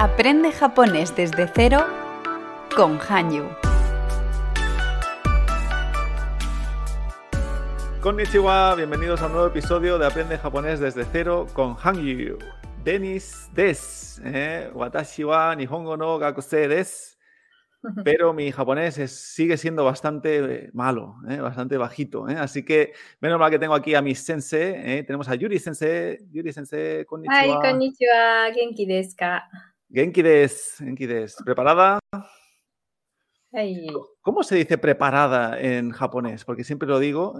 Aprende japonés desde cero con Hanyu. Konnichiwa, bienvenidos a un nuevo episodio de Aprende japonés desde cero con Hanyu. Denis des, eh, watashi wa nihongo no gakusei des. Pero mi japonés sigue siendo bastante eh, malo, ¿eh? bastante bajito. ¿eh? Así que menos mal que tengo aquí a mi sensei. Tenemos a Yuri sensei. Yuri sensei, konnichiwa. Ay, konnichiwa, genki desu ka. Genki des, Genki des. ¿Preparada? ¿Cómo se dice preparada en japonés? Porque siempre lo digo.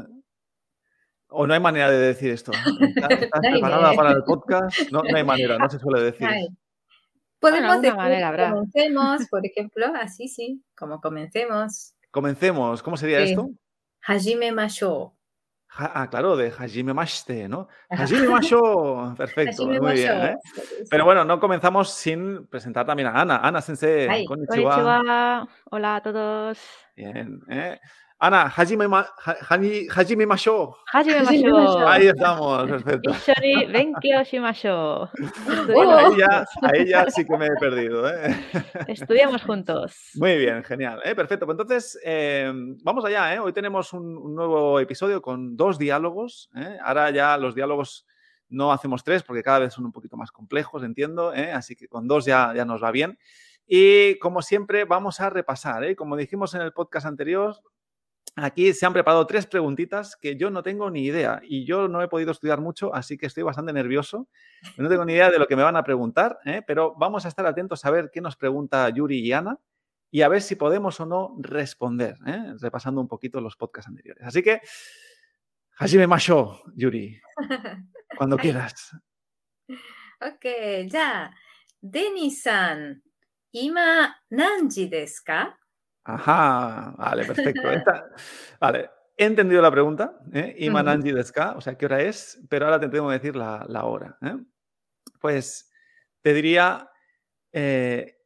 ¿O no hay manera de decir esto? ¿Estás, preparada para el podcast? No, no hay manera, no se suele decir. Ay. Podemos alguna decir manera habrá. comencemos, por ejemplo, así sí, como comencemos. Comencemos. ¿Cómo sería Sí. esto? Hajime mashou. Ah, claro, de Hajime Mashite, ¿no? Hajime Masho. Perfecto, Hajime muy bien. ¿eh? Pero bueno, no comenzamos sin presentar también a Ana. Ana Sensei, Ay, konnichiwa. Konnichiwa. Hola a todos. Bien, ¿eh? Ana, Hajime, ma, ha- Haji- Hajime Masho. Hajime. Ahí estamos, perfecto. Shimashou. Bueno, a Oh. ella, a ella sí que me he perdido. ¿eh? Estudiamos juntos. Muy bien, genial. ¿eh? Perfecto. Pues entonces, eh, vamos allá. ¿eh? Hoy tenemos un, un nuevo episodio con dos diálogos. ¿eh? Ahora ya los diálogos no hacemos tres porque cada vez son un poquito más complejos, entiendo. ¿eh? Así que con dos ya, ya nos va bien. Y como siempre, vamos a repasar. ¿eh? Como dijimos en el podcast anterior, Aquí se han preparado tres preguntitas que yo no tengo ni idea y yo no he podido estudiar mucho, así que estoy bastante nervioso. No tengo ni idea de lo que me van a preguntar, ¿eh? pero vamos a estar atentos a ver qué nos pregunta Yuri y Ana y a ver si podemos o no responder, ¿eh? repasando un poquito los podcasts anteriores. Así que, Hajime Masho, Yuri, cuando quieras. ok, ya. Deni-san, ¿ima nanji desu ka? Ajá, vale, perfecto. Esta- vale, he entendido la pregunta, ¿eh? Ima Ujú. Nanji desu ka? o sea, ¿qué hora es? Pero ahora te tengo que decir la, la hora. ¿eh? Pues te diría eh,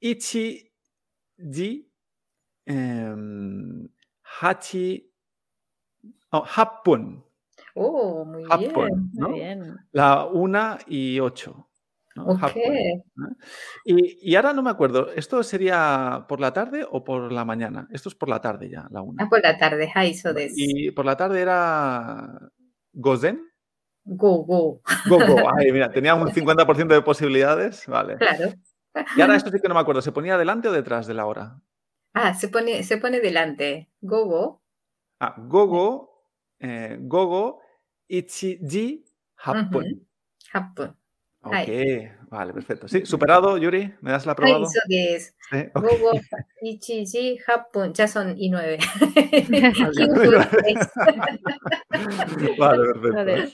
ichi ji em, hachi oh, お、muy happun, bien. ¿no? Muy bien. La una y ocho. Y, y, ahora no me acuerdo, ¿esto sería por la tarde o por la mañana? Esto es por la tarde ya, la una. Ah, por la tarde, ah, eso Y por la tarde era Gozen. Go, go. Go, go. Ay, mira, tenía un 50% de posibilidades. Vale. Claro. Y ahora esto sí que no me acuerdo, ¿se ponía delante o detrás de la hora? Ah, se pone, se pone delante. Go, go. Ah, go, go. Eh, go, go. Uh -huh. Ok, vale, perfecto. Sí, superado, Yuri, ¿me das la prueba? Eso que es. ¿Sí? Okay. Gogo, Japón, ya son y nueve. vale, perfecto. Vale.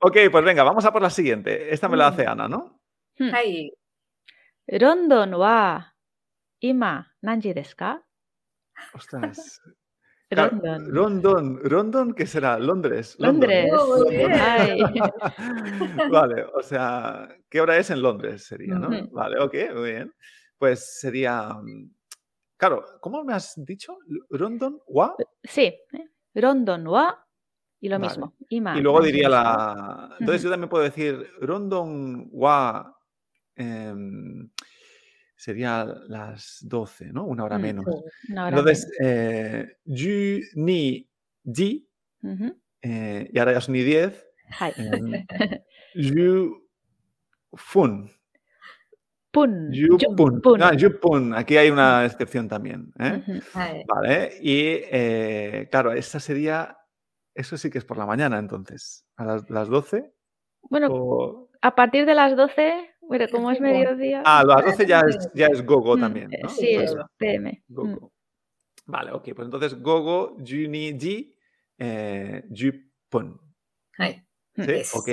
Ok, pues venga, vamos a por la siguiente. Esta me la mm. hace Ana, ¿no? Hmm. Ay. London wa ima nanji desu ka? Ostras, Rondon. Rondon, Rondon, ¿qué será? Londres. Londres. Oh, vale, o sea, ¿qué hora es en Londres? Sería, ¿no? Vale, ok, muy bien. Pues sería. Mm, claro, ¿cómo me has dicho? ¿Rondon wa? Eh, sí, eh, Rondon wa y lo mismo. Y, más, y luego diría la. Entonces yo también puedo decir Rondon wa sería las 12, ¿no? Una hora mm, menos. Sí, una hora Entonces, menos. Eh, ni di, uh -huh. eh, y ahora ya son ni 10. Eh, yu fun. Pun. Yu pun. pun. Ah, yu pun. Aquí hay una excepción también. ¿eh? Uh -huh. Vale. Y claro, esa sería. Eso sí que es por la mañana, entonces. A las, las 12. Bueno, o... a partir de las 12 bueno, como es mediodía. Ah, las 12 ya es, ya es Gogo mm, también. ¿no? Sí, pues es PM. Mm. Vale, ok, pues entonces Gogo, Juni, Ji, eh, Jupon. Sí, ok,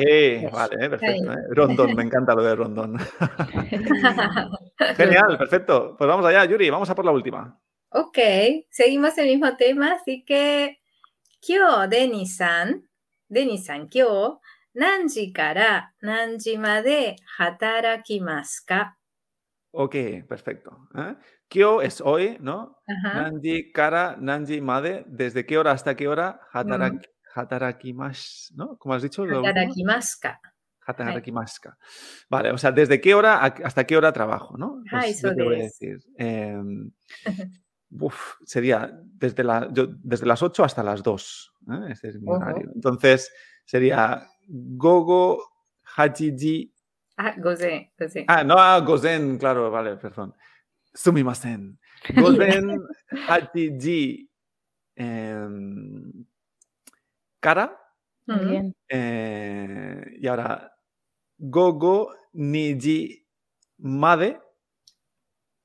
vale, perfecto. ¿eh? Rondón, me encanta lo de Rondón. Genial, perfecto. Pues vamos allá, Yuri, vamos a por la última. Ok, seguimos el mismo tema, así que Kyo Deni-san, Kyo 何時から何時まで働きますか Ok, perfecto. ¿eh? Kyo es hoy, ¿no? Ajá. Nanji kara, nanji made, ¿desde qué hora hasta qué hora? Hatarak, hatarakimash, ¿no? ¿Cómo has dicho? lo último? 働きますか Hataraki masuka. Vale, o sea, ¿desde qué hora a- hasta qué hora trabajo, no? Ay, Pues yo te voy a eso decir. em, uf, sería desde, la, yo- desde las 8 hasta las 2. ¿eh? Este es mi Ujú. horario. Entonces, sería Gogo Hachiji. Ah, gozen, gozen. Ah, no, ah, Gozen, claro, vale, perdón. Sumimasen. Gozen Hachiji. em, Kara. Muy bien. Eh, y ahora, Gogo Niji Made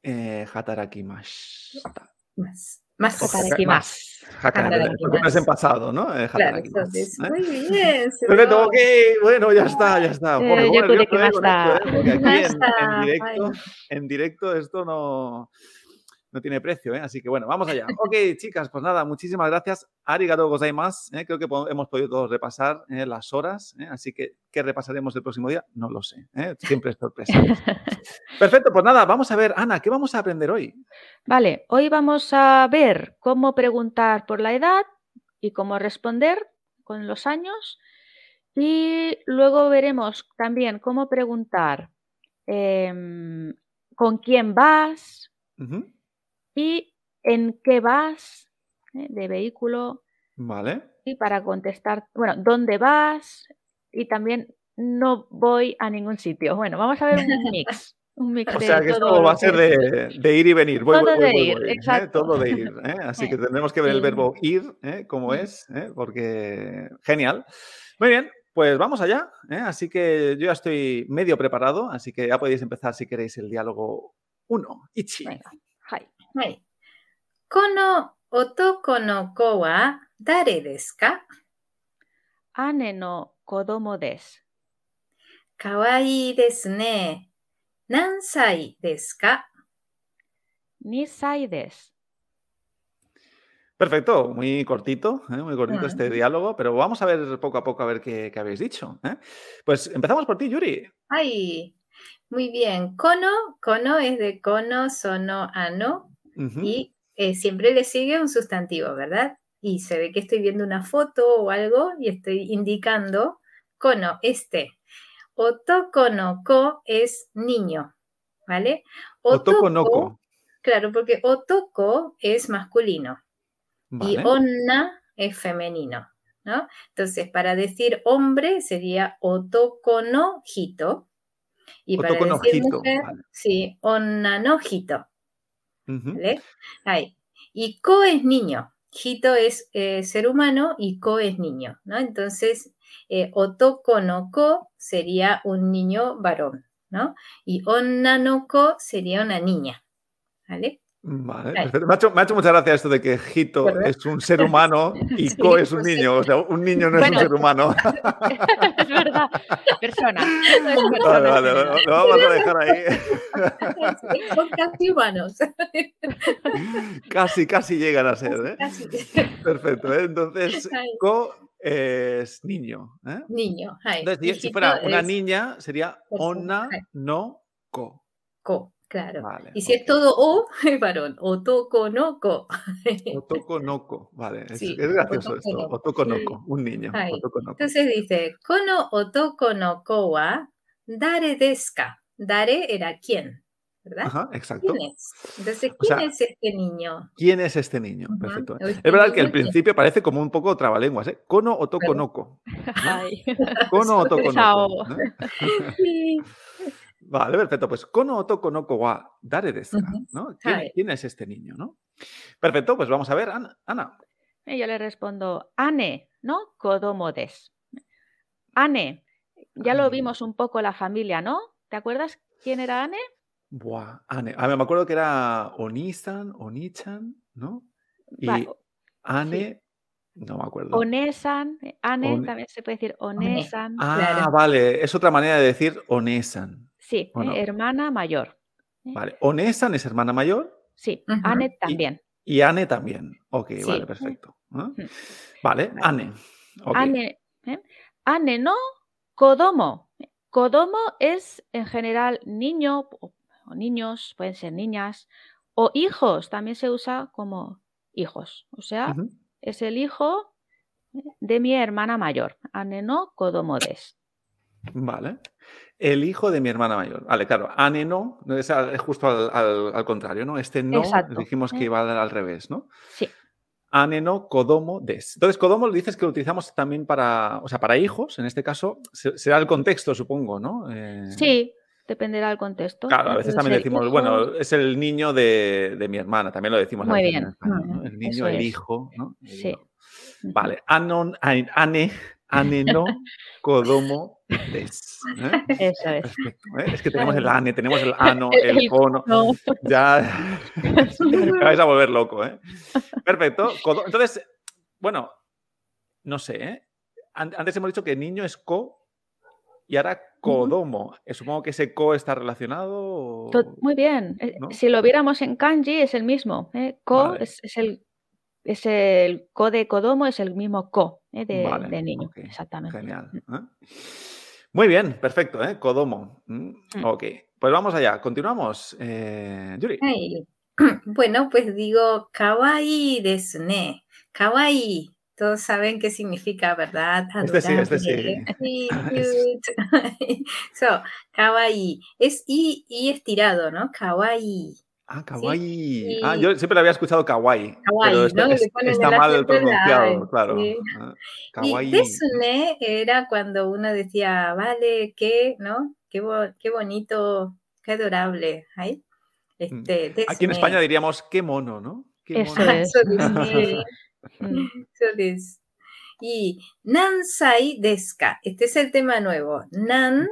eh, Hatarakimashita. Más. Más. Hataraki más. Porque no es en pasado, ¿no? Eh, Claro, entonces, ¿eh? muy bien. ok, bueno, ya está, ya está. Eh, yo bueno, que eh, más esto, eh, porque aquí Más en, directo, en directo esto no, no tiene precio, ¿eh? así que bueno, vamos allá. Ok, chicas, pues nada, muchísimas gracias. Arigato gozaimasu. ¿eh? Creo que hemos podido repasar eh, las horas, ¿eh? así que ¿qué repasaremos el próximo día? No lo sé, siempre es sorpresa. Perfecto, pues nada, vamos a ver, Ana, ¿qué vamos a aprender hoy? Vale, hoy vamos a ver cómo preguntar por la edad y cómo responder con los años. Y luego veremos también cómo preguntar em, con quién vas y en qué vas ¿eh? de vehículo Vale. y para contestar, bueno, dónde vas y también no voy a ningún sitio. Bueno, vamos a ver un mix. Un mix O de sea que todo esto va a ser de, de ir y venir. Voy, Todo voy, voy, de voy, ir, voy, ¿eh? exacto. Todo de ir. ¿eh? Así que tendremos que ver el verbo ir, ¿eh? Cómo es, ¿eh? porque genial. Muy bien, pues vamos allá. ¿eh? Así que yo ya estoy medio preparado, así que ya podéis empezar si queréis el diálogo 1. Ichi. Venga, hi. はい。この男の子は誰ですか Ane no kodomo desu. かわいいですね。何歳ですか Nisai desu. Perfecto, muy cortito, ¿eh? muy cortito Mm. este diálogo, pero vamos a ver poco a poco a ver qué, qué habéis dicho. ¿eh? Pues empezamos por ti, Yuri. Ay, muy bien. Kono, kono es de kono, sono, ano. Y eh, siempre le sigue un sustantivo, ¿verdad? Y se ve que estoy viendo una foto o algo y estoy indicando kono, este. Otoko no ko es niño, ¿vale? Otoko no ko. Claro, porque otoko es masculino y onna es femenino, ¿no? Entonces, para decir hombre sería otoko no hito. Y para no decir hito, mujer, vale. sí, onna no hito. ¿Vale? Ahí. Y ko es niño. Hito es eh, ser humano y ko es niño, ¿no? Entonces, eh, otoko no ko sería un niño varón, ¿no? Y onna no ko sería una niña, ¿vale? Vale, perfecto. Me ha, hecho, me ha hecho mucha gracia esto de que Hito es un ser humano y Sí, Ko es un pues niño. O sea, un niño no es un ser humano. es verdad. Persona. Eso es Vale, persona. vale, lo, lo vamos a dejar ahí. Son casi humanos. Casi, casi llegan a ser. ¿eh? Casi. Perfecto. ¿eh? Entonces. Ko es niño. ¿eh? Niño. Entonces, si- fuera una es niña, sería Ay. no Ko. ko, claro. Vale. Y si es todo o, es varón. Otoko no ko. Otoko no Ko. Vale, es, Sí, es gracioso esto. no. Otoko no Ko. Un niño. Entonces dice, kono otoko no ko wa dare desu ka? Dare era quién, ¿verdad? Ajá, exacto. ¿Quién es? Entonces, O ¿quién sea, es este niño? ¿Quién es este niño? Perfecto. O Es este verdad que al principio parece como un poco trabalenguas, ¿eh? Kono o toko Claro. no. Kono o toko no Chao. ko. ¿no? Sí. Vale, perfecto. Pues kono o toko no wa dare desu? Ujú. ¿no? ¿Quién, es este niño? ¿no? Perfecto, pues vamos a ver, Ana. Ana. Y yo le respondo, Ane, ¿no? Kodomo desu. Ane, ya lo vimos un poco la familia, ¿no? ¿Te acuerdas quién era Ane? Buah, Ane. A ver, me acuerdo que era Onisan, Onichan, ¿no? Y Va- Ane, no me acuerdo. Onesan, eh, Ane también se puede decir Onesan. ah, claro. vale, es otra manera de decir Onesan. Sí, ¿o eh, hermana mayor. Vale, Onesan es hermana mayor Sí. Ane también. y Ane también. Ok, Sí. vale, perfecto. Vale, Vale. Ane. ok. Ane, ¿eh? Ane no Kodomo. Kodomo es en general niño o, o niños, pueden ser niñas, o hijos, también se usa como hijos. O sea, es el hijo de mi hermana mayor. Ane no Kodomo des. Vale. El hijo de mi hermana mayor. Vale, claro. Ane no, es, justo al, al- al contrario, ¿no? Este no, Exacto. dijimos que iba al, al revés, ¿no? Sí. Ane no, kodomo des. Entonces, kodomo dices que lo utilizamos también para, o sea, para hijos, en este caso, se- será el contexto, supongo, ¿no? Eh, Sí, dependerá del contexto. Claro, a veces también decimos, hijo, bueno, es el niño de, de mi hermana, también lo decimos a Muy bien. en español, ¿no? El niño, Eso el es. hijo, ¿no? El Sí. hijo. Vale, anon, ai- ane, ane no, kodomo des. ¿eh? Eso es. Perfecto, ¿eh? Es que tenemos el ane, tenemos el ano, El- cono, No. ya me vais a volver loco, ¿eh? Perfecto. Entonces, bueno, no sé, ¿eh? An- Antes hemos dicho que niño es ko y ahora kodomo. Eh, Supongo que ese ko está relacionado. o- Muy bien. ¿no? Si lo viéramos en kanji es el mismo. ¿eh? Ko Vale. es, es el es el ko de kodomo es el mismo ko ¿eh? de, Vale, de niño. Exactamente. Genial. ¿eh? Muy bien, perfecto, ¿eh? Kodomo. Mm, Mm. Ok, pues vamos allá. Continuamos. Eh, Yuri. Bueno, pues digo kawaii desu ne. Kawaii. Todos saben qué significa, ¿verdad? Este sí, este sí. Adorable. Sí, cute. so, kawaii. Es i, i estirado, ¿no? Kawaii. Ah, kawaii. Ah, yo siempre la había escuchado kawaii. Kawaii, pero ¿no? está mal el pronunciado, claro. Sí. Ah, kawaii. Y era cuando uno decía, vale, qué, ¿no? Qué, bonito, qué adorable. ¿Ay? Mm. Este, Aquí en España diríamos, qué mono, ¿no? Qué Eso mono. es. Eso Desca. Este es el tema nuevo. Nan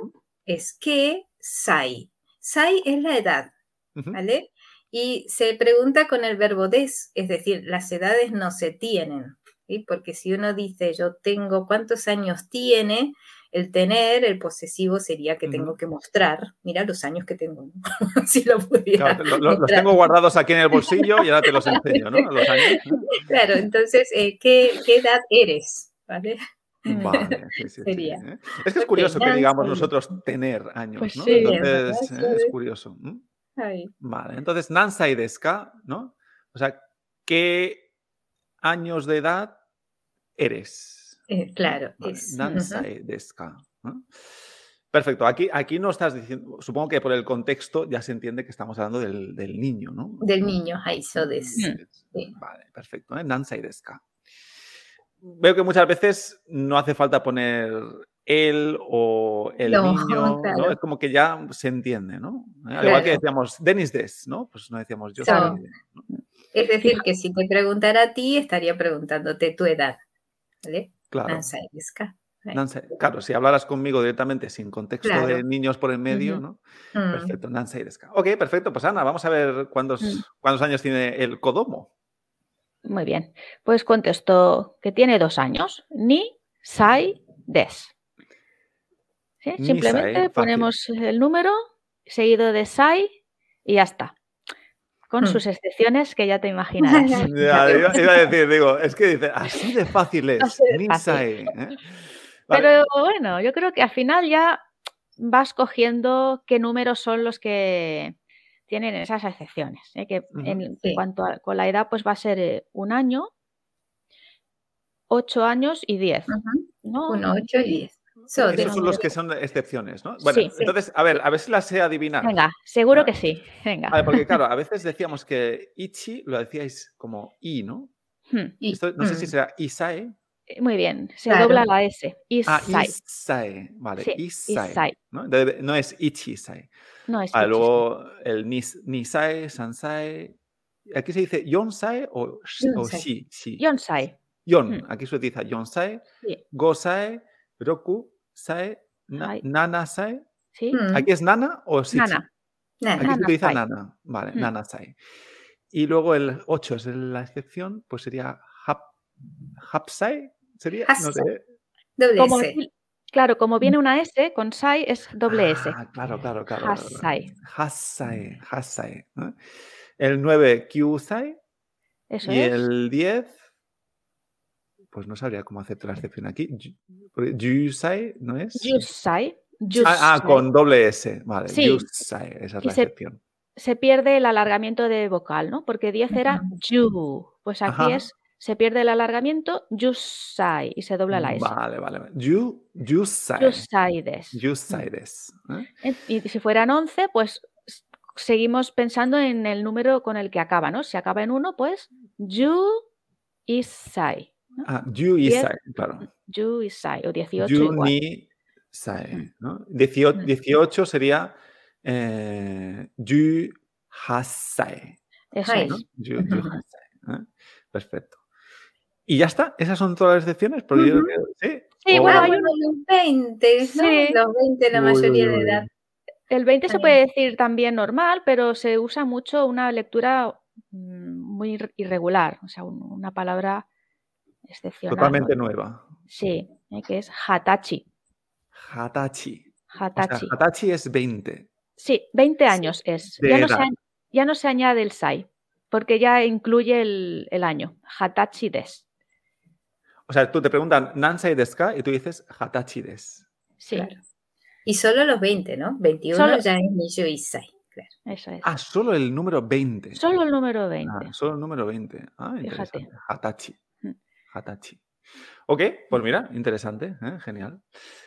es que, sai. Sai es la edad, ¿vale? Y se pregunta con el verbo des, es decir, las edades no se tienen. ¿sí? Porque si uno dice yo tengo cuántos años tiene, el tener, el posesivo sería que tengo que mostrar. Mira los años que tengo. ¿no? si lo pudiera. Claro, lo- lo- los tengo guardados aquí en el bolsillo y ahora te los enseño, ¿no? Los años. Claro, entonces, eh, ¿qué, ¿qué edad eres? ¿Vale? Vale, sí, sí, sí, Sería. ¿eh? Es que es curioso que digamos nosotros tener años, Pues ¿no? sí. Entonces. ¿eh? es curioso. Vale, entonces, Nansai deska, ¿no? O sea, ¿qué años de edad eres? Eh, claro, Vale, es. Nansai deska. ¿no? Perfecto, aquí, aquí no estás diciendo, supongo que por el contexto ya se entiende que estamos hablando del, del niño, ¿no? Del niño, Haiso des. Sí. Vale, perfecto. ¿eh? Nansai deska. Veo que muchas veces no hace falta poner él o el No, niño, ¿no? claro. Es como que ya se entiende, ¿no? Al igual que decíamos Denis Des, ¿no? Pues no decíamos yo Claro. soy. ¿no? Es decir, que si te preguntara a ti, estaría preguntándote tu edad. ¿Vale? Claro. Nansai- Claro, si hablaras conmigo directamente sin contexto de niños por en medio. ¿no? Mm, Perfecto, Nansai deska. Ok, perfecto. Pues Ana, vamos a ver cuántos, Mm. cuántos años tiene el Kodomo. Muy bien. Pues contesto que tiene dos años. Ni sai des. ¿Sí? Ni Simplemente sai, fácil. ponemos el número seguido de sai y ya está. Con Mm. sus excepciones que ya te imaginarás. Ya, iba, iba a decir, digo, es que dice, así de fácil es. Así de Ninsai, ¿eh? Vale. Pero bueno, yo creo que al final ya vas cogiendo qué números son los que tienen esas excepciones. ¿eh? Que en Sí. cuanto a con la edad, pues va a ser eh, un año, ocho años y diez. ujú. ¿no? Uno, ocho y diez. So, Esos son los que son excepciones, ¿no? Bueno, Sí. entonces, a ver, a ver si las sé adivinar. Venga, seguro que sí. Venga. A ver, porque claro, a veces decíamos que ichi lo decíais como i, ¿no? Hmm, Esto, no sé si mm, será isae. eh, Muy bien, se Claro. dobla la S. Ah, Isai. isae. Vale, Sí, isai. ¿no? Debe- no es. No es Ah, ichi, luego el nis, nisae, sansae. Aquí se dice yonsae o, o Yonsae. shi. shi. Yonsai. Yon, Hmm. aquí se utiliza yonsae, Sí. gosae, roku, sae, na, Ai. nanasae. ¿sí? mm, ¿Aquí es nana o shichi? Nana. Aquí se Nana utiliza sai. nana, vale, Mm. nana sai. Y luego el 8 es la excepción, pues sería hap, hapsai, sería, no sé. Doble Como S. claro, como viene una S, con sai es doble S. Ah, claro, claro, claro. Hasai. Hasai, hasai. ¿no? El 9, kyusai. Eso Y es. el 10, pues no sabría cómo hacerte la excepción aquí. Yusai, ¿no es? Yusai. Ah, ah, con doble S, vale. Sí. Yusai, esa es Y la se- excepción. Se pierde el alargamiento de vocal, ¿no? Porque 10 era yu. Pues aquí Ajá. es se pierde el alargamiento, yusai, y se dobla la S. Vale, vale. vale. Yu, yusai. Yusai des. Yusai des. ¿eh? Y si fueran 11, pues seguimos pensando en el número con el que acaba, ¿no? Si acaba en 1, pues yu isai. Ah, yu isai, claro. Yu isai, o 18 Yu igual. ni sai. ¿no? 18, 18 sería eh, yu hasai. Eso Hai. es. ¿no? Yu, yu hasai, ¿eh? Perfecto. Y ya está, esas son todas las excepciones. Porque yo creo que- ¿sí? Sí, O- bueno, hay bueno, los 20, ¿no? Sí. Los 20, la Uy, mayoría uy, de uy. edad. El 20 se puede decir también normal, pero se usa mucho una lectura mm, muy ir- irregular, o sea, un- una palabra excepcional. Totalmente nueva. Sí, eh, que es hatachi. Hatachi. O sea, Hatachi. hatachi es 20. Sí, 20 años es. Ya no, se, ya no se añade el sai, porque ya incluye el, el año. Hatachi des. O sea, tú te preguntan Nansai desu ka? y tú dices Hatachi des. Sí, Claro. Y solo los 20, ¿no? 21 Solo- ya es Nishu Isai. Claro. eso es. Ah, solo el número 20. Solo el número 20. Ah, solo el número 20. Ah, Fíjate. Hatachi. Mm. Hatachi. Ok, pues mira, interesante, ¿eh? genial.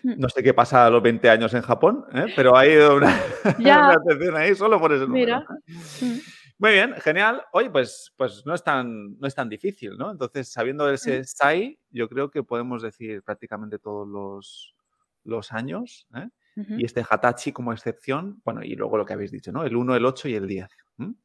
Mm. No sé qué pasa a los 20 años en Japón, ¿eh? pero hay una, Ya. una atención ahí solo por ese número. Mira. Mm. Muy bien, genial. Oye, pues, pues no, es tan, no es tan difícil, ¿no? Entonces, sabiendo ese SAI, yo creo que podemos decir prácticamente todos los, los años. ¿eh? Y este Hatachi como excepción, bueno, y luego lo que habéis dicho, ¿no? El 1, el 8 y el 10. ¿m?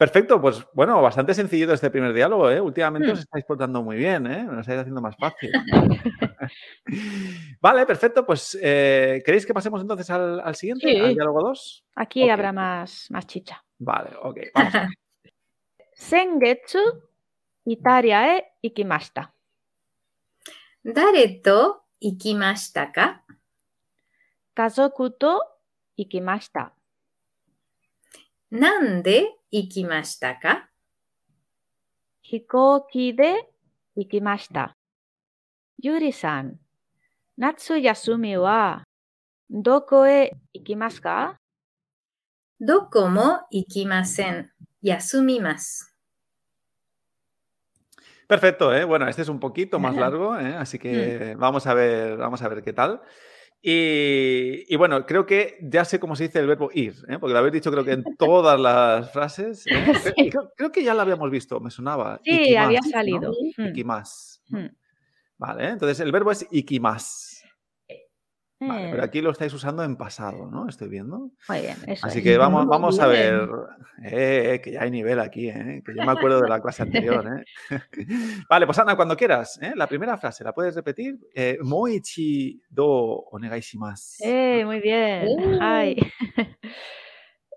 Perfecto, pues bueno, bastante sencillito este primer diálogo, ¿eh? Últimamente hmm. os estáis portando muy bien, ¿eh? Nos estáis haciendo más fácil. vale, perfecto, pues eh, ¿queréis que pasemos entonces al, al siguiente, al diálogo 2? Aquí habrá más, más chicha. Vale, ok, vamos. Sengetsu Italia e ikimashita. Dare ikimashita ka? Kazoku ikimashita nande ikimashita ka? Hikouki de ikimashita. Yuri-san, natsu yasumi wa doko e ikimasu ka? Doko mo ikimasen. Yasumimasu. Perfecto, ¿eh? bueno, este es un poquito más largo, ¿eh? así que hmm. vamos a ver, vamos a ver qué tal. Y, y bueno, creo que ya sé cómo se dice el verbo ir, ¿eh? porque lo habéis dicho creo que en todas las frases. ¿eh? Creo- Sí. Creo, creo que ya lo habíamos visto, me sonaba. Sí, ikimas, había ¿no? salido. Mm. Ikimas. ¿no? Mm. Vale, ¿eh? entonces el verbo es ikimas. Vale, Eh, pero aquí lo estáis usando en pasado, ¿no? Estoy viendo. Muy bien, eso Así es. que vamos, vamos a ver. Eh, eh, que ya hay nivel aquí, ¿eh? que yo me acuerdo de la clase anterior. ¿eh? vale, pues Ana, cuando quieras. ¿eh? La primera frase, ¿la puedes repetir? Eh, Moichi do onegai shimasu. Eh, muy bien. Uh. Hai.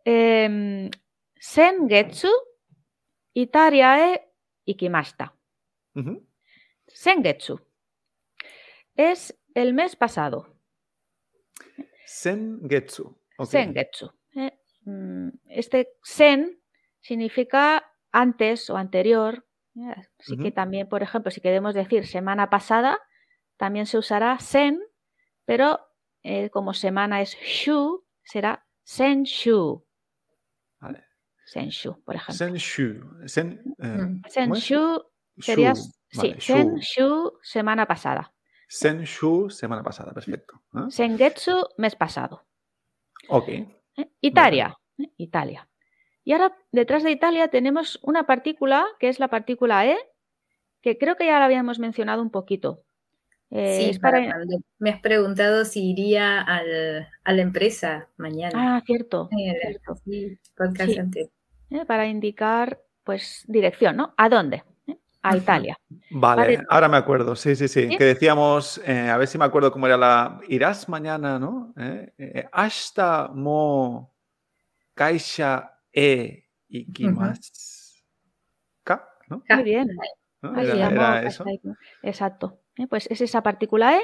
Em, sengetsu, Italia e ikimashita. Sengetsu es el mes pasado. Sengetsu. ok. Sengetsu. eh. Mm, Este sen significa antes o anterior. eh, Así que también, por ejemplo, si queremos decir semana pasada, también se usará sen, pero eh, como semana es shu, será senshu. Vale. Senshu, por ejemplo. Senshu. Sen, eh, Mm. Senshu sería, Shu. sí, Vale, shu. senshu semana pasada. Senshu, semana pasada, perfecto. ¿eh? Sengetsu mes pasado. Ok. ¿eh? Italia, ¿eh? Italia. Y ahora detrás de Italia tenemos una partícula que es la partícula E, que creo que ya la habíamos mencionado un poquito. Eh, Sí, es para para- cuando me has preguntado si iría al, a la empresa mañana. Ah, cierto, Eh, cierto. sí. ¿eh? Para indicar, pues, dirección, ¿no? ¿A dónde? A. Italia. Vale, Vale. ahora me acuerdo, sí, sí, sí, ¿Sí? que decíamos, eh, a ver si me acuerdo cómo era la, irás mañana, ¿no? Eh, eh, hasta mo kaisha e ikimasu ka, ¿no? Muy bien. ¿No? Ahí Era, eso. Exacto. ¿eh? Pues es esa partícula E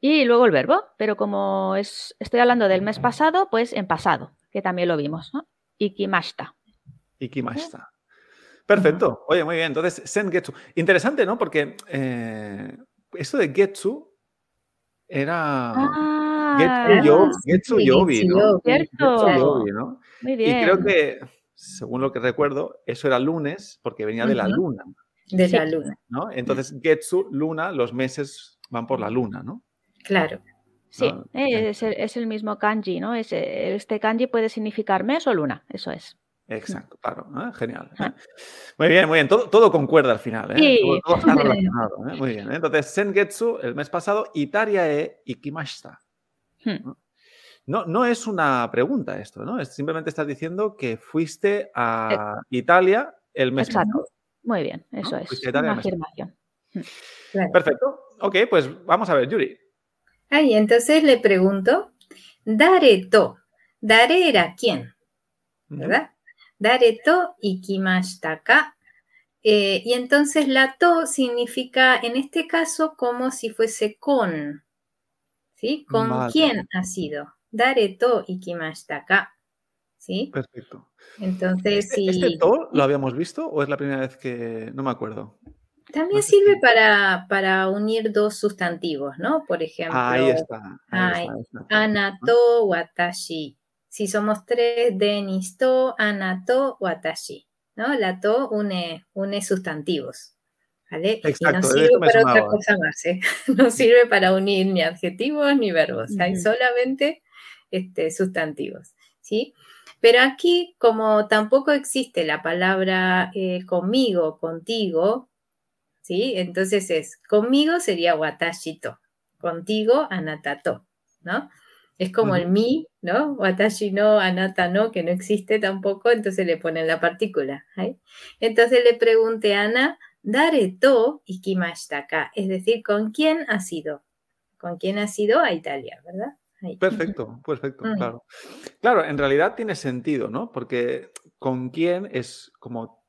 y luego el verbo, pero como es, estoy hablando del mes pasado, pues en pasado, que también lo vimos, ¿no? Ikimashita. Ikimashita. Perfecto. Oye, muy bien. Entonces, sengetsu. Interesante, ¿no? Porque eh, esto de getsu era Ah, getsu, yo, getsu sí, yobi, getsu ¿no? Cierto. Getsu yobi, ¿no? muy Y creo que, según lo que recuerdo, eso era lunes porque venía de la luna. De Sí. la luna, ¿no? Entonces, Getsu, luna, los meses van por la luna, ¿no? claro. Sí, eh, es, el, es el mismo kanji, ¿no? Es, este kanji puede significar mes o luna, eso es. Exacto, claro. ¿eh? Genial. ¿eh? Ah. Muy bien, muy bien. Todo, todo concuerda al final. ¿eh? Sí. Todo, todo está relacionado. ¿eh? Muy bien. ¿eh? Entonces, Sengetsu, el mes pasado, Itaria e Ikimashita. Hmm. No, no es una pregunta esto, ¿no? Es, simplemente estás diciendo que fuiste a Italia el mes Exacto. pasado. Muy bien, eso ¿No? es. Fuiste a Italia Una afirmación. claro. Perfecto. Ok, pues vamos a ver, Yuri. Ah, y entonces le pregunto, Dare to. Dare era quién, ¿verdad? Dare to ikimashita ka. Eh, y entonces la to significa, en este caso, como si fuese con. ¿Sí? ¿Con quién ha sido? Dare to ikimashita ka. ¿Sí? Perfecto. Entonces, ¿Este, si... este to lo habíamos visto o es la primera vez que.? No me acuerdo. También no sé sirve si- para, para unir dos sustantivos, ¿no? Por ejemplo, Ahí está. Ahí está, ahí está. anato, watashi. Si somos tres, denis to, anato, watashi. ¿No? La to une, une sustantivos. ¿Vale? y no sirve para otra cosa más, ¿eh? No sirve para unir ni adjetivos ni verbos. Hay solamente este, sustantivos. ¿Sí? Pero aquí, como tampoco existe la palabra eh, conmigo, contigo, ¿sí? Entonces es, conmigo sería watashito, contigo anatato, ¿no? Es como el mi, ¿no? Watashi no, anata no, que no existe tampoco, entonces le ponen la partícula. ¿ahí? Entonces le pregunté a Ana, dare to ikimashita acá, es decir, ¿con quién ha sido? ¿Con quién ha sido a Italia, verdad? Ahí. Perfecto, perfecto, claro. Claro, en realidad tiene sentido, ¿no? Porque con quién es como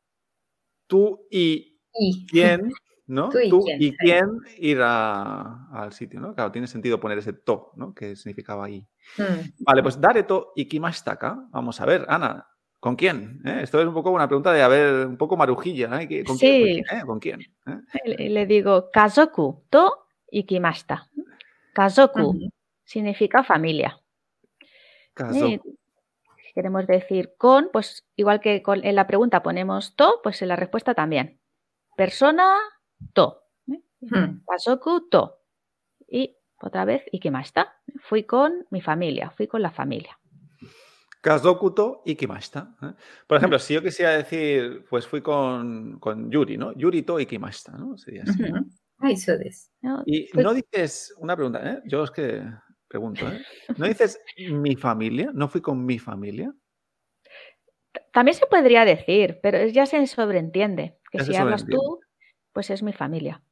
tú y Y, quién, ¿no? Tú y quién, y quién ir a- al sitio, ¿no? Claro, tiene sentido poner ese to, ¿no? Que significaba ahí. Mm, Vale, pues dare to ikimashitaka. Vamos a ver, Ana, ¿con quién? ¿Eh? Esto es un poco una pregunta de, a ver, un poco marujilla, ¿eh? ¿Con? Sí. ¿Con quién? eh? ¿Con quién? ¿Eh? Le, le digo kazoku to ikimashita. Kazoku ujú. significa familia. Kazoku. Queremos decir con, pues igual que con- en la pregunta ponemos to, pues en la respuesta también. Persona, to. ¿eh? Hmm. Kazoku, to. Y otra vez, ikimashita. Fui con mi familia, fui con la familia. Kazokuto ikimashita. ¿eh? Mm. Por ejemplo, si yo quisiera decir, pues fui con, con Yuri, ¿no? Yuri to ikimashita, ¿no? Sería así. Ujú. Ah. ¿no? Y Fui- no dices, una pregunta, ¿eh? Yo es que pregunto, ¿eh? ¿No dices mi familia? ¿No fui con mi familia? También se podría decir, pero ya se sobreentiende que Ya se si hablas tú, pues es mi familia.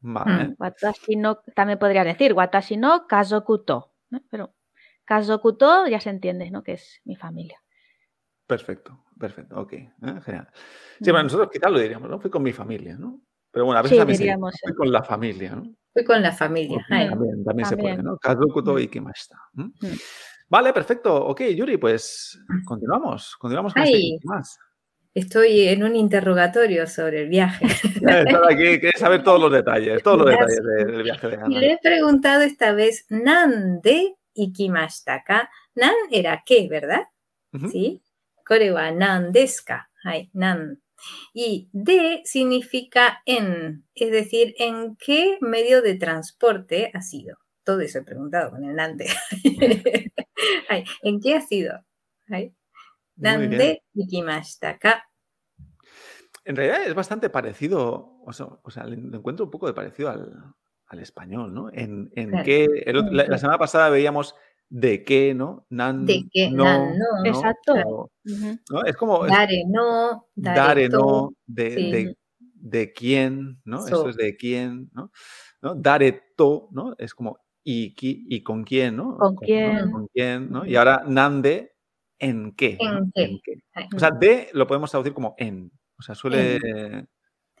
Vale. Watashi no, también podría decir watashi no kazoku to, ¿no? Pero kazoku to ya se entiende, ¿no? Que es mi familia. Perfecto, perfecto, ok. ¿eh? Genial. Sí, bueno, Mm. nosotros quizás lo diríamos, ¿no? Fui con mi familia, ¿no? Pero bueno, a Sí, veces también se diríamos fui con la familia, ¿no? Fui con la familia. Ay, También, también se puede. ¿no? Kazokuto Mm. ikimashita. ¿m? Mm. Vale, perfecto. Ok, Yuri, pues continuamos. Continuamos con este Ay. y más. Estoy en un interrogatorio sobre el viaje. Ya estar aquí, quieres saber todos los detalles, todos los Gracias. detalles de- del viaje de le he preguntado esta vez, ¿nande ikimashita acá? Nan era qué, ¿verdad? ¿Sí? Kore wa nan desu ka? Ay, nan. Y de significa en, es decir, ¿en qué medio de transporte ha sido? Todo eso he preguntado con el nande. Ay, ¿En qué ha sido? Ay, Nande ikimashita acá? En realidad es bastante parecido, o sea, o sea, le le encuentro un poco de parecido al, al español, ¿no? En, en Claro. qué, el otro- la, semana pasada veíamos de qué, ¿no? Nan, De qué, no, nan, no. Exacto. O-. ¿no? Es como es Dare no, dare, dare, no, de, sí. de, de quién, ¿no? Eso So. es de quién, ¿no? ¿No? Dare to, ¿no? Es como y, qui- y con quién, ¿no? ¿Con quién? Con quién, ¿no? Y ahora nande, ¿en qué? ¿En qué? ¿En qué? Ay, O sea, de lo podemos traducir como en. O sea, suele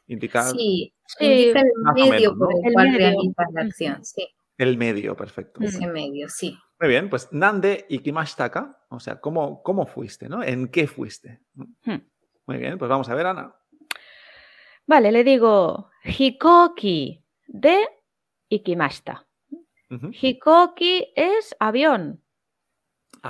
indicar Sí, indica el medio menos, por el cual medio. realizas la acción, sí, el medio, perfecto. ese medio, sí. Muy bien, pues nande ikimashita ka, o sea, ¿cómo, cómo fuiste, ¿no? ¿En qué fuiste? Hmm. Muy bien, pues vamos a ver, Ana. Vale, le digo hikoki de ikimashita. Hikoki es avión.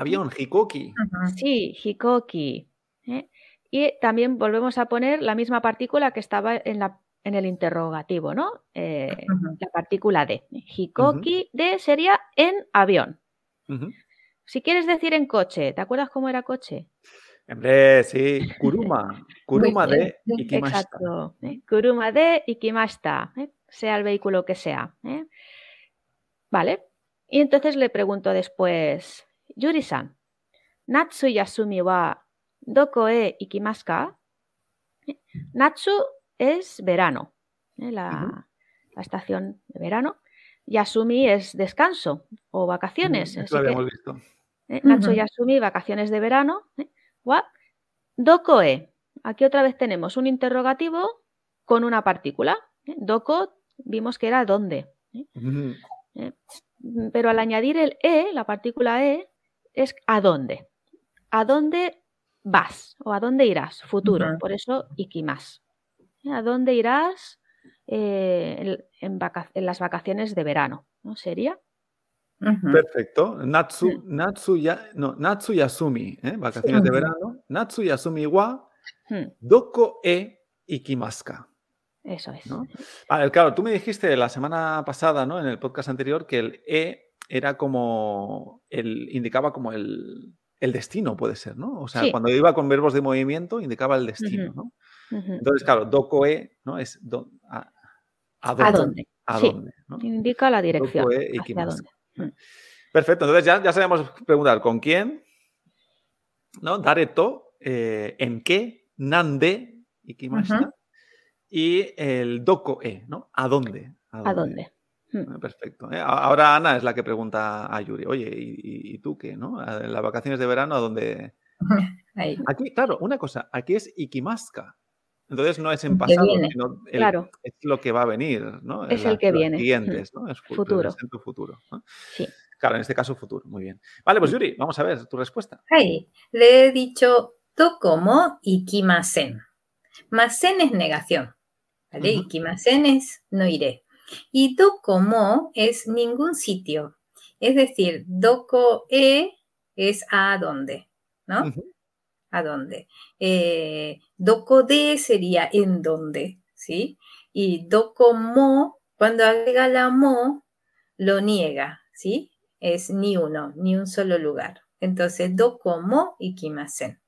Avión, hikoki. Sí, hikoki. ¿eh? Y también volvemos a poner la misma partícula que estaba en la en el interrogativo, ¿no? Eh. La partícula de. Hikoki de sería en avión. Si quieres decir en coche, ¿te acuerdas cómo era coche? Hombre, sí. Kuruma. Kuruma de Ikimashita. Exacto. ¿eh? Kuruma de ikimashita, sea el vehículo que sea. Vale. Y entonces le pregunto después, Yuri-san, Natsu yasumi wa doko e ikimasu ka? Natsu es verano, ¿eh? la, estación de verano. Yasumi es descanso o vacaciones. Eso lo que- habíamos visto. ¿eh? Nacho Ujú. Yasumi, vacaciones de verano. ¿eh? Wa Doko e. Aquí otra vez tenemos un interrogativo con una partícula. ¿eh? Doko vimos que era dónde. Pero al añadir el e, la partícula e, es a dónde. ¿A dónde vas? O a dónde irás? Futuro. Por eso ikimas. ¿eh? ¿A dónde irás eh, en, en vaca- en las vacaciones de verano? ¿No sería? Perfecto. Natsu. Natsu, ya, no, Natsu Yasumi, ¿eh? vacaciones de verano. Natsu Yasumi wa doko e ikimaska. Eso es. ¿no? Vale, claro, tú me dijiste la semana pasada, ¿no? En el podcast anterior, que el e era como, el, indicaba como el, el destino, puede ser, ¿no? O sea, Sí. cuando iba con verbos de movimiento, indicaba el destino. ¿no? Entonces, claro, doko e, ¿no? Es do- a, a ¿A dónde. ¿A Sí. dónde? ¿no? Indica la dirección. E ikimasu. dónde. Perfecto, entonces ya, ya sabemos preguntar con quién, ¿no? Dareto, eh, en qué, nande, ikimashita, Ujú. y el doko e, ¿no? ¿A dónde? ¿A dónde? Perfecto. ¿eh? Ahora Ana es la que pregunta a Yuri, oye, ¿y, tú qué, no? En las vacaciones de verano, ¿a dónde? Ahí. Aquí, claro, una cosa, aquí es ikimaska. Entonces no es en pasado, viene. sino el- Claro. es lo que va a venir, ¿no? Es En el que viene. Siguientes, ¿no? Es fu- Futuro. presente o futuro. ¿no? Sí. Claro, en este caso futuro. Muy bien. Vale, pues Yuri, vamos a ver tu respuesta. Ahí. Le he dicho tokomo ikimasen. Masen es negación. ¿Vale? Ujú. Ikimasen es no iré. Y dokomo es ningún sitio. Es decir, doko e es a dónde. ¿no? Ujú. ¿A dónde? Eh, doko de sería en dónde, ¿sí? Y doko mo, cuando agrega la mo, lo niega, ¿sí? Es ni uno, ni un solo lugar. Entonces, doko mo ikimasen.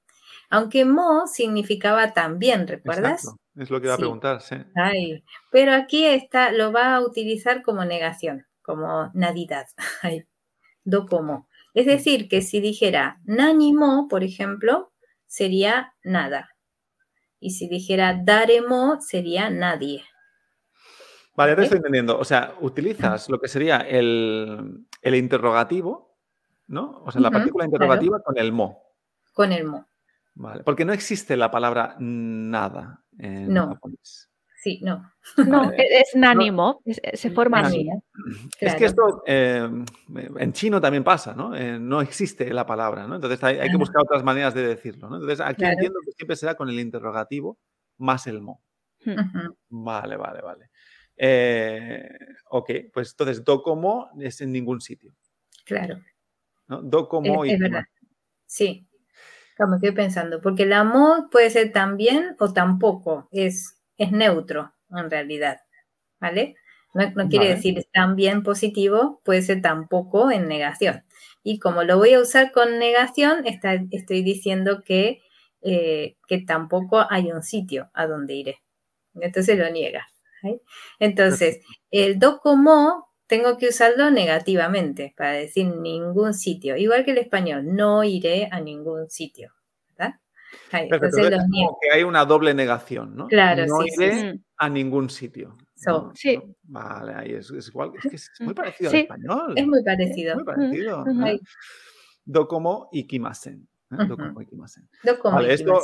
Aunque mo significaba también, ¿recuerdas? Exacto. Es lo que iba a Sí. preguntar, sí. Ay, pero aquí está, lo va a utilizar como negación, como nadidad. Ay, dokomo. Es decir, que si dijera nanimo, por ejemplo, sería nada. Y si dijera daremo, sería nadie. Vale, ya te estoy entendiendo. O sea, utilizas lo que sería el, el interrogativo, ¿no? O sea, la partícula claro. interrogativa con el mo. Con el mo. Vale. Porque no existe la palabra nada en No. japonés. Sí, no. No, Vale. es nánimo, es- se forma así. Es que esto eh, en chino también pasa, ¿no? Eh, no existe la palabra, ¿no? Entonces hay, hay que buscar otras maneras de decirlo, ¿no? Entonces aquí Claro. entiendo que siempre será con el interrogativo más el mo. Hmm. Vale, vale, vale. Eh, ok, pues entonces docomo es en ningún sitio, Claro. ¿no? Docomo Es, y es Como estoy pensando, porque el amor puede ser también o tampoco, es, es neutro en realidad, ¿vale? No, no quiere Vale. decir también positivo, puede ser tampoco en negación. Y como lo voy a usar con negación, está- estoy diciendo que, eh, que tampoco hay un sitio a donde iré. Entonces lo niega. ¿sí? Entonces, el do como tengo que usarlo negativamente para decir ningún sitio. Igual que el español, no iré a ningún sitio. ¿verdad? Ahí, Perfecto, entonces entonces lo es como que hay una doble negación, ¿no? Claro, no sí, sí, iré sí. a ningún sitio. So, ¿no? sí. ¿no? Vale, ahí es, es igual, es que es muy parecido Sí. al español. Es muy parecido. Muy parecido. Ujú. ¿no? Ahí, Docomo ikimasen. ¿eh? Ujú. Docomo ikimasen. do como Vale, esto,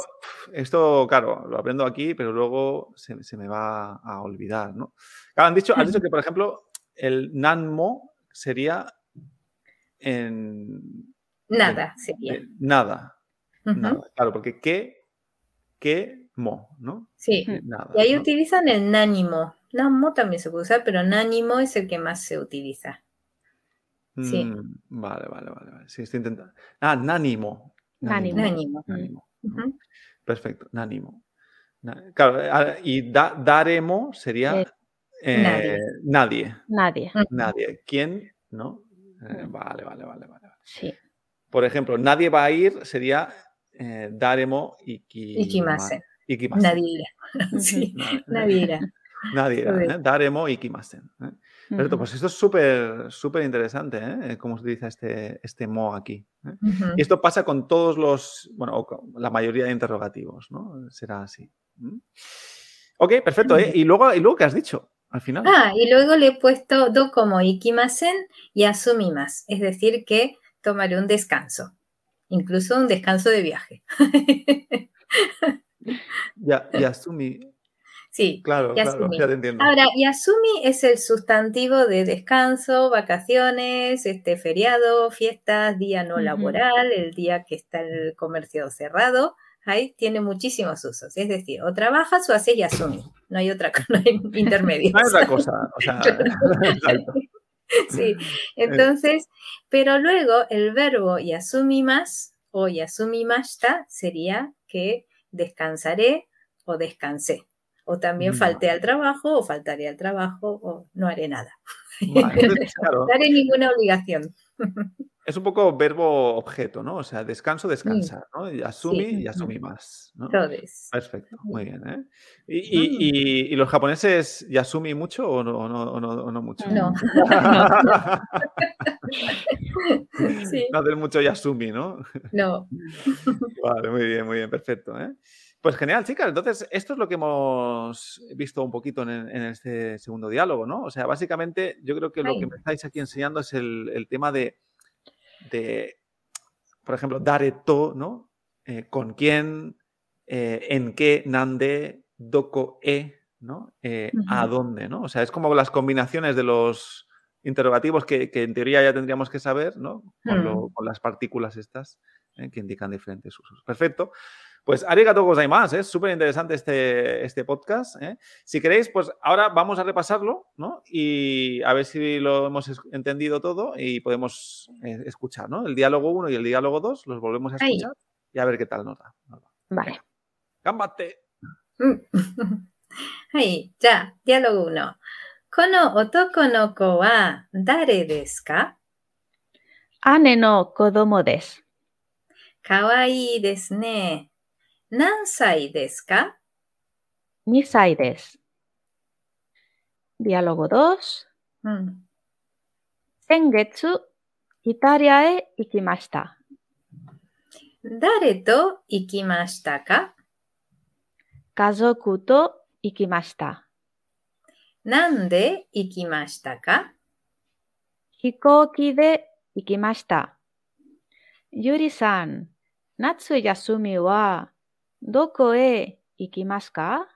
esto, claro, lo aprendo aquí, pero luego se, se me va a olvidar, ¿no? Claro, han dicho, has dicho que, por ejemplo, el nanmo sería en Nada sería. eh, nada. Claro, porque qué, qué, mo, ¿no? Sí. Nada. Y ahí ¿no? utilizan el nánimo. Namo también se puede usar, pero nánimo es el que más se utiliza. sí. Mm, vale, vale, vale, vale. Sí, estoy intentando. Ah, nánimo. Nánimo. Nánimo. Perfecto, nánimo. Claro, ah, y da- daremo sería Eh, nadie. nadie. Nadie. Nadie. ¿Quién? ¿No? Eh, vale, vale, vale, vale. Sí. Por ejemplo, nadie va a ir sería eh, daremo iki, ikimasen. Nadie irá. Sí, Nadie, nadie irá. nadie irá. ¿eh? Daremo ikimasen. ¿eh? Perfecto, pues esto es súper, súper interesante, ¿eh? Cómo se utiliza este, este mo aquí. ¿eh? Y esto pasa con todos los, bueno, o con la mayoría de interrogativos, ¿no? Será así. ¿Mm? Ok, perfecto. ¿eh? Y luego, ¿y luego qué has dicho al final? Ah, y luego le he puesto do como ikimasen y asumimas, es decir, que tomaré un descanso, incluso un descanso de viaje. Ya, Yasumi. sí. Claro, claro, ya te entiendo. Ahora, yasumi es el sustantivo de descanso, vacaciones, este feriado, fiestas, día no laboral, el día que está el comercio cerrado. Ahí tiene muchísimos usos. Es decir, o trabajas o haces yasumi. No hay otra, no hay intermedio. No hay otra cosa. O sea, exacto. Sí, entonces, pero luego el verbo yasumimas o yasumimashita sería que descansaré o descansé. O también Mm. falté al trabajo o faltaré al trabajo o no haré nada. Vale, entonces, claro, No haré ninguna obligación. Es un poco verbo objeto, ¿no? O sea, descanso, descansa, ¿no? Yasumi Sí. y Yasumi más. ¿no? Entonces, Perfecto, muy bien. ¿eh? ¿Y, y- Mm. y- y los japoneses Yasumi mucho o no, o no, o no, o no mucho? no. Sí, No hacen mucho Yasumi, ¿no? no. Vale, muy bien, muy bien, perfecto. ¿eh? Pues genial, chicas. Entonces, esto es lo que hemos visto un poquito en, en este segundo diálogo, ¿no? O sea, básicamente, yo creo que lo Ay. que me estáis aquí enseñando es el, el tema de, de, por ejemplo, dare to, ¿no? Eh, con quién, eh, en qué, nande, doko e, ¿no? Eh, a dónde, ¿no? O sea, es como las combinaciones de los interrogativos que, que en teoría ya tendríamos que saber, ¿no? Con, lo- con las partículas estas que indican diferentes usos. Perfecto. Pues arigato gozaimasu, es súper interesante este, este podcast. ¿eh? Si queréis, pues ahora vamos a repasarlo, ¿no? Y a ver si lo hemos es- entendido todo y podemos eh, escuchar, ¿no? El diálogo 1 y el diálogo 2 los volvemos a Ahí. escuchar y a ver qué tal nos da. nos da. Vale. ¡Gámbate! はい。じゃあ、ディアログ1。この男の子は誰ですか Ane no kodomo desu. かわいいですね。 何歳ですか？2歳です。Diálogo 2. うん。先月、イタリアへ行きました。誰と行きましたか？家族と行きました。なんで行きましたか？飛行機で行きました。ゆりさん、夏休みはどこへ行きますか？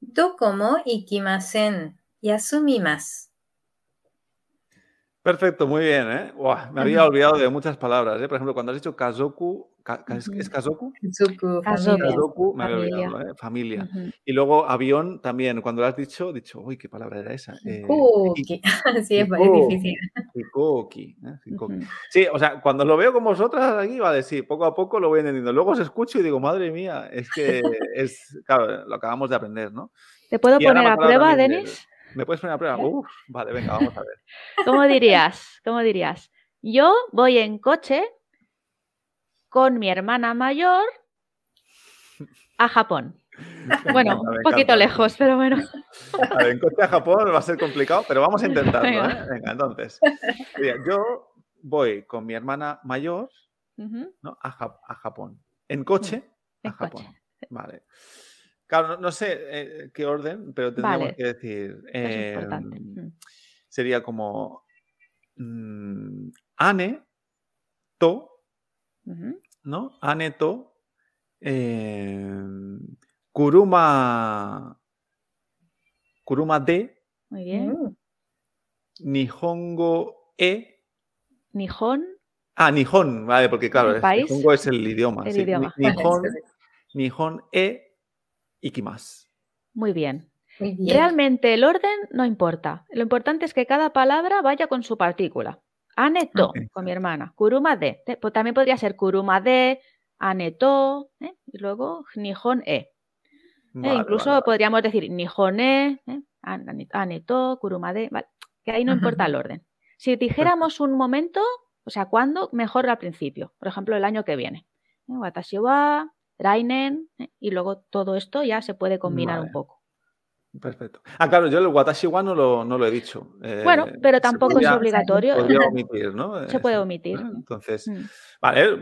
どこも行きません。休みます。Perfecto, muy bien, ¿eh? Me había olvidado de muchas palabras, ¿eh? Por ejemplo, cuando has dicho kazoku, ka- ¿es, es kazoku? Kazoku. familia. Kazoku, me había olvidado, ¿eh? Familia. Y luego avión también, cuando lo has dicho, he dicho, uy, ¿qué palabra era esa? Eh, Kuki. Sí, es, difícil. ¿eh? Sí, o sea, cuando lo veo con vosotras aquí, vale, sí, poco a poco lo voy entendiendo. Luego os escucho y digo, madre mía, es que es, claro, lo acabamos de aprender, ¿no? ¿Te puedo Y poner a prueba, Denis? ¿Me puedes poner a prueba? Uf, vale, venga, vamos a ver. ¿Cómo dirías? ¿Cómo dirías? Yo voy en coche con mi hermana mayor a Japón. Bueno, un poquito lejos, pero bueno. A ver, en coche a Japón va a ser complicado, pero vamos a intentarlo, Venga. ¿eh? Venga, entonces. Mira, yo voy con mi hermana mayor a, Ja- a Japón. En coche a Japón. coche. Vale. Claro, no, no sé eh, qué orden, pero tendríamos Vale. que decir. Es importante. em, Mm. sería como mm, ane to. ¿no? Ane to em, kuruma kuruma de Muy bien. Mm. nihongo e Nihon, ah nihon vale porque claro ¿El es- país? nihongo es el idioma El sí, idioma. nihon nihon e ikimasu muy bien. Muy bien. Realmente el orden no importa. Lo importante es que cada palabra vaya con su partícula. Aneto, Ok. con mi hermana. Kuruma de. pues también podría ser kuruma de, aneto, ¿eh? y luego nihon e. Vale, incluso vale, vale. podríamos decir Nihone, ¿eh? Aneto, Kurumade, vale, que ahí no importa el orden. Si dijéramos un momento, o sea, ¿cuándo? Mejor al principio. Por ejemplo, el año que viene. ¿eh? Watashi wa, Rainen, ¿eh? y luego todo esto ya se puede combinar Vale. un poco. Perfecto. Ah, claro, yo el Watashi wa no lo, no lo he dicho. Bueno, Eh, pero se tampoco podría- es obligatorio. Podría omitir, ¿no? Se puede omitir. ¿eh? Entonces, Mm. vale,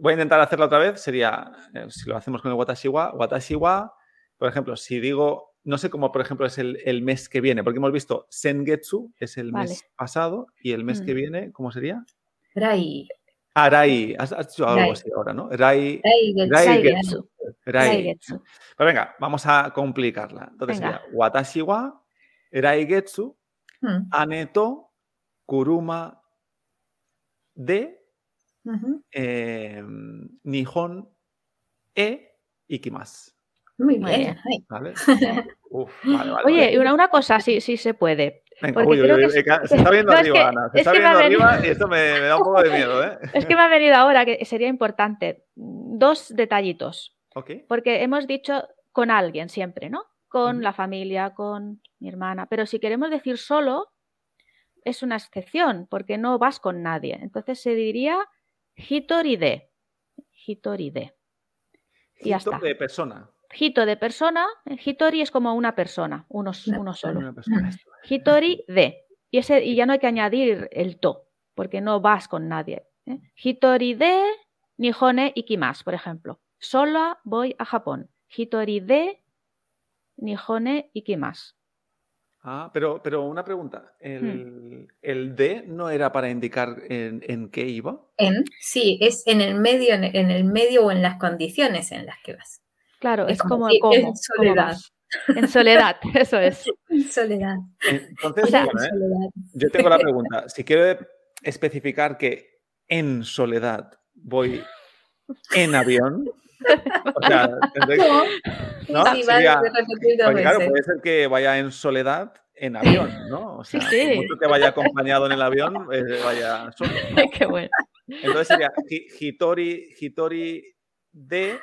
voy a intentar hacerlo otra vez. Sería, eh, si lo hacemos con el Watashi wa, Watashi wa, por ejemplo, si digo, no sé cómo, por ejemplo, es el, el mes que viene, porque hemos visto Sengetsu es el mes pasado y el mes Mm. que viene, ¿cómo sería? Rai. Ah, Rai. Has, has dicho algo Rai. así ahora, ¿no? Rai. Rai getsu. Rai Saigetsu. Rai. Saigetsu. Pero venga, vamos a complicarla. Entonces Venga. sería Watashi wa, Raigetsu, Mm, Aneto, Kuruma de ujú. eh, Nihon e Ikimasu. Muy bien. ¿Vale? Uf, vale, vale, Oye, vale. una, una cosa, sí, sí se puede. Venga, uy, creo uy, que se está viendo No, es arriba, que- Ana. Se es está viendo venido- arriba y esto me, me da un poco de miedo, ¿eh? Es que me ha venido ahora que sería importante. Dos detallitos. Porque hemos dicho con alguien siempre, ¿no? Con la familia, con mi hermana. Pero si queremos decir solo, es una excepción, porque no vas con nadie. Entonces se diría hitori de. Hitori de. Y está. de persona. Hito de persona. Hitori es como una persona, uno, solo. Una persona. esto. Hitori de. Y, ese, y ya no hay que añadir el to, porque no vas con nadie. ¿eh? Hitori de Nihone ikimasu, por ejemplo. Sola voy a Japón. Hitori de Nihone ikimasu. Ah, pero, pero una pregunta. ¿El, el de no era para indicar en, en qué iba? En, sí, es en el medio, en el, en el medio o en las condiciones en las que vas. Claro, Es es como el cómo. en soledad. En soledad, eso es. En soledad. Entonces, O sea, bueno, en ¿eh? soledad. yo tengo la pregunta. Si quiero especificar que en soledad voy en avión, o sea, que- No, sí, Sería- claro, puede ser que vaya en soledad en avión, ¿no? O Sí, sea, sí. por mucho que vaya acompañado en el avión, eh, vaya solo. Qué bueno. Entonces sería hi- Hitori, Hitori de,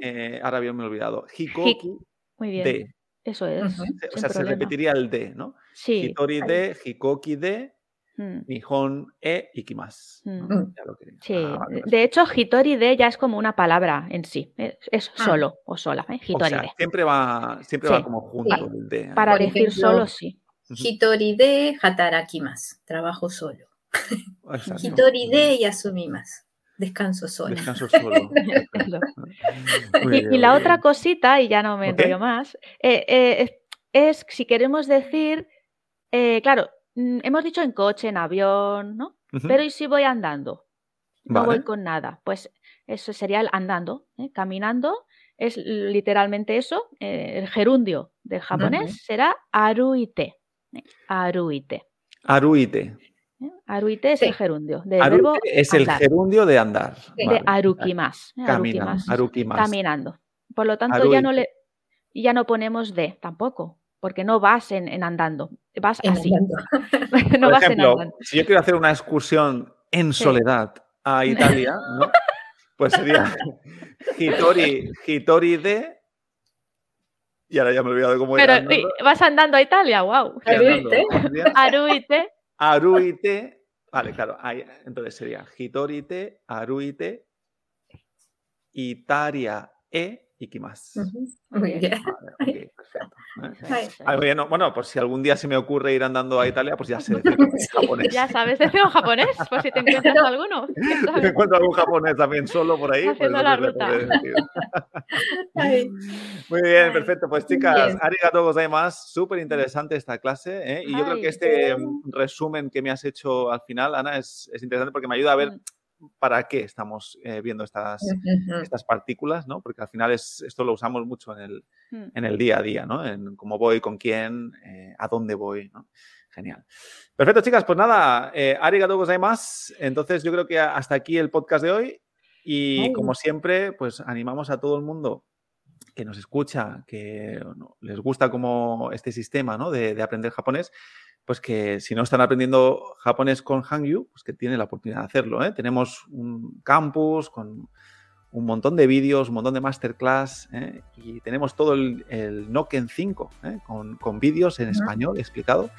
Eh, ahora bien me he olvidado, Hikoki Muy bien. de. Eso es. O sea, se repetiría el de, ¿no? Sí. Hitori de, Hikoki de, Mm, Nihon e Ikimasu. ¿no? Mm. Ya lo quería. Sí. Ah. De hecho, Hitori de ya es como una palabra en sí. Es, es Ah. solo o sola. ¿eh? o Hitori sea, de. siempre va, siempre Sí. va como junto el de. Para Por decir ejemplo, solo, sí. Hitori de hatarakimasu. Trabajo solo. Exacto. Hitori de yasumimasu. Descanso sola. Descanso solo. Y, y la otra cosita, y ya no me enrollo más, eh, eh, es, si queremos decir, eh, claro, mm, hemos dicho en coche, en avión, ¿no? Pero ¿y si voy andando? No voy con nada. Pues eso sería el andando, ¿eh? caminando. Es literalmente eso. eh, el gerundio del japonés será aruite. Aruite. Aruite. ¿Eh? Aruite es Sí. el gerundio del verbo Aruite es el gerundio de andar. Sí. de arukimas. ¿eh? Arukimas, caminando. Por lo tanto, ya no le ya no ponemos de tampoco, porque no vas en, en andando, vas En así. andando. no Por vas en ejemplo, andando. si yo quiero hacer una excursión en Sí. soledad a Italia, ¿no? Pues sería Hitori, Hitori de. Y ahora ya me he olvidado de cómo Pero era. y- vas andando a Italia, wow. Aruite. Aruite. Vale, claro. ahí- entonces sería Hitorite, Aruite, Itaria e Ikimasu. Ujú. Muy bien. Bueno, pues si algún día se me ocurre ir andando a Italia, pues ya sé Sí. japonés. Ya sabes decir japonés, por si te encuentras alguno. ¿quién Si sabe? encuentro algún japonés también solo por ahí, pues la ruta. decir. Muy bien, perfecto. Pues chicas, arigato gozaimasu. Súper interesante esta clase. ¿eh? Y yo creo que este mm, resumen que me has hecho al final, Ana, es, es interesante porque me ayuda a ver Mm. Para qué estamos eh, viendo estas, estas partículas, ¿no? Porque al final es, esto lo usamos mucho en el, Mm. en el día a día, ¿no? En cómo voy, con quién, eh, a dónde voy, ¿no? Genial. Perfecto, chicas, pues nada, eh, arigato gozaimasu. Entonces yo creo que hasta aquí el podcast de hoy y Ay. como siempre, pues animamos a todo el mundo que nos escucha, que les gusta como este sistema ¿no? de, de aprender japonés, pues que si no están aprendiendo japonés con Hangyu, pues que tienen la oportunidad de hacerlo. ¿eh? Tenemos un campus con un montón de vídeos, un montón de masterclass ¿eh? y tenemos todo el, el Noken 5 ¿eh? con, con vídeos en español explicado.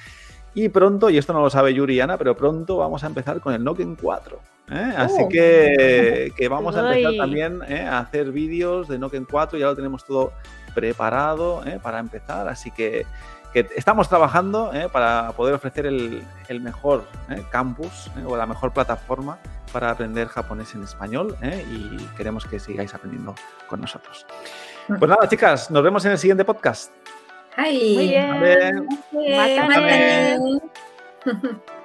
Y pronto, y esto no lo sabe Yuri y Ana, pero pronto vamos a empezar con el Noken 4. ¿eh? Así Oh. que, que vamos a empezar también ¿eh? a hacer vídeos de Noken 4, ya lo tenemos todo preparado ¿eh? para empezar, así que, que estamos trabajando eh, para poder ofrecer el, mejor eh, campus eh, o la mejor plataforma para aprender japonés en español y queremos que sigáis aprendiendo con nosotros. Mm. Pues nada, chicas, nos vemos en el siguiente podcast. Ay, muy bien. Bien.